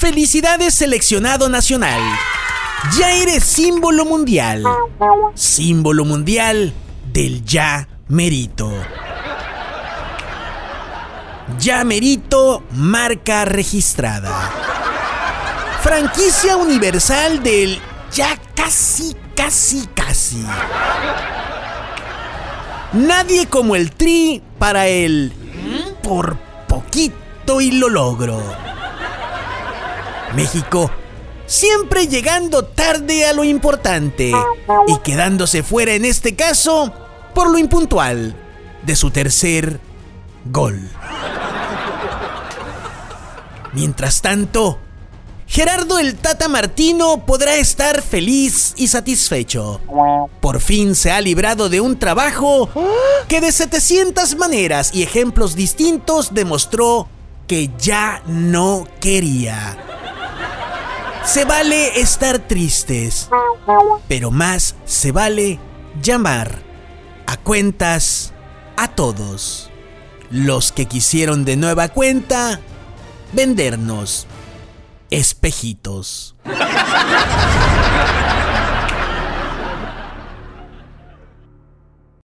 Felicidades seleccionado nacional. Ya eres símbolo mundial. Símbolo mundial del ya merito. Ya merito marca registrada. Franquicia universal del ya casi, casi, casi. Nadie como el Tri para el por poquito y lo logro. México siempre llegando tarde a lo importante y quedándose fuera en este caso por lo impuntual de su tercer gol. Mientras tanto, Gerardo el Tata Martino podrá estar feliz y satisfecho. Por fin se ha librado de un trabajo que de 700 maneras y ejemplos distintos demostró que ya no quería. Se vale estar tristes, pero más se vale llamar a cuentas a todos. Los que quisieron de nueva cuenta vendernos espejitos.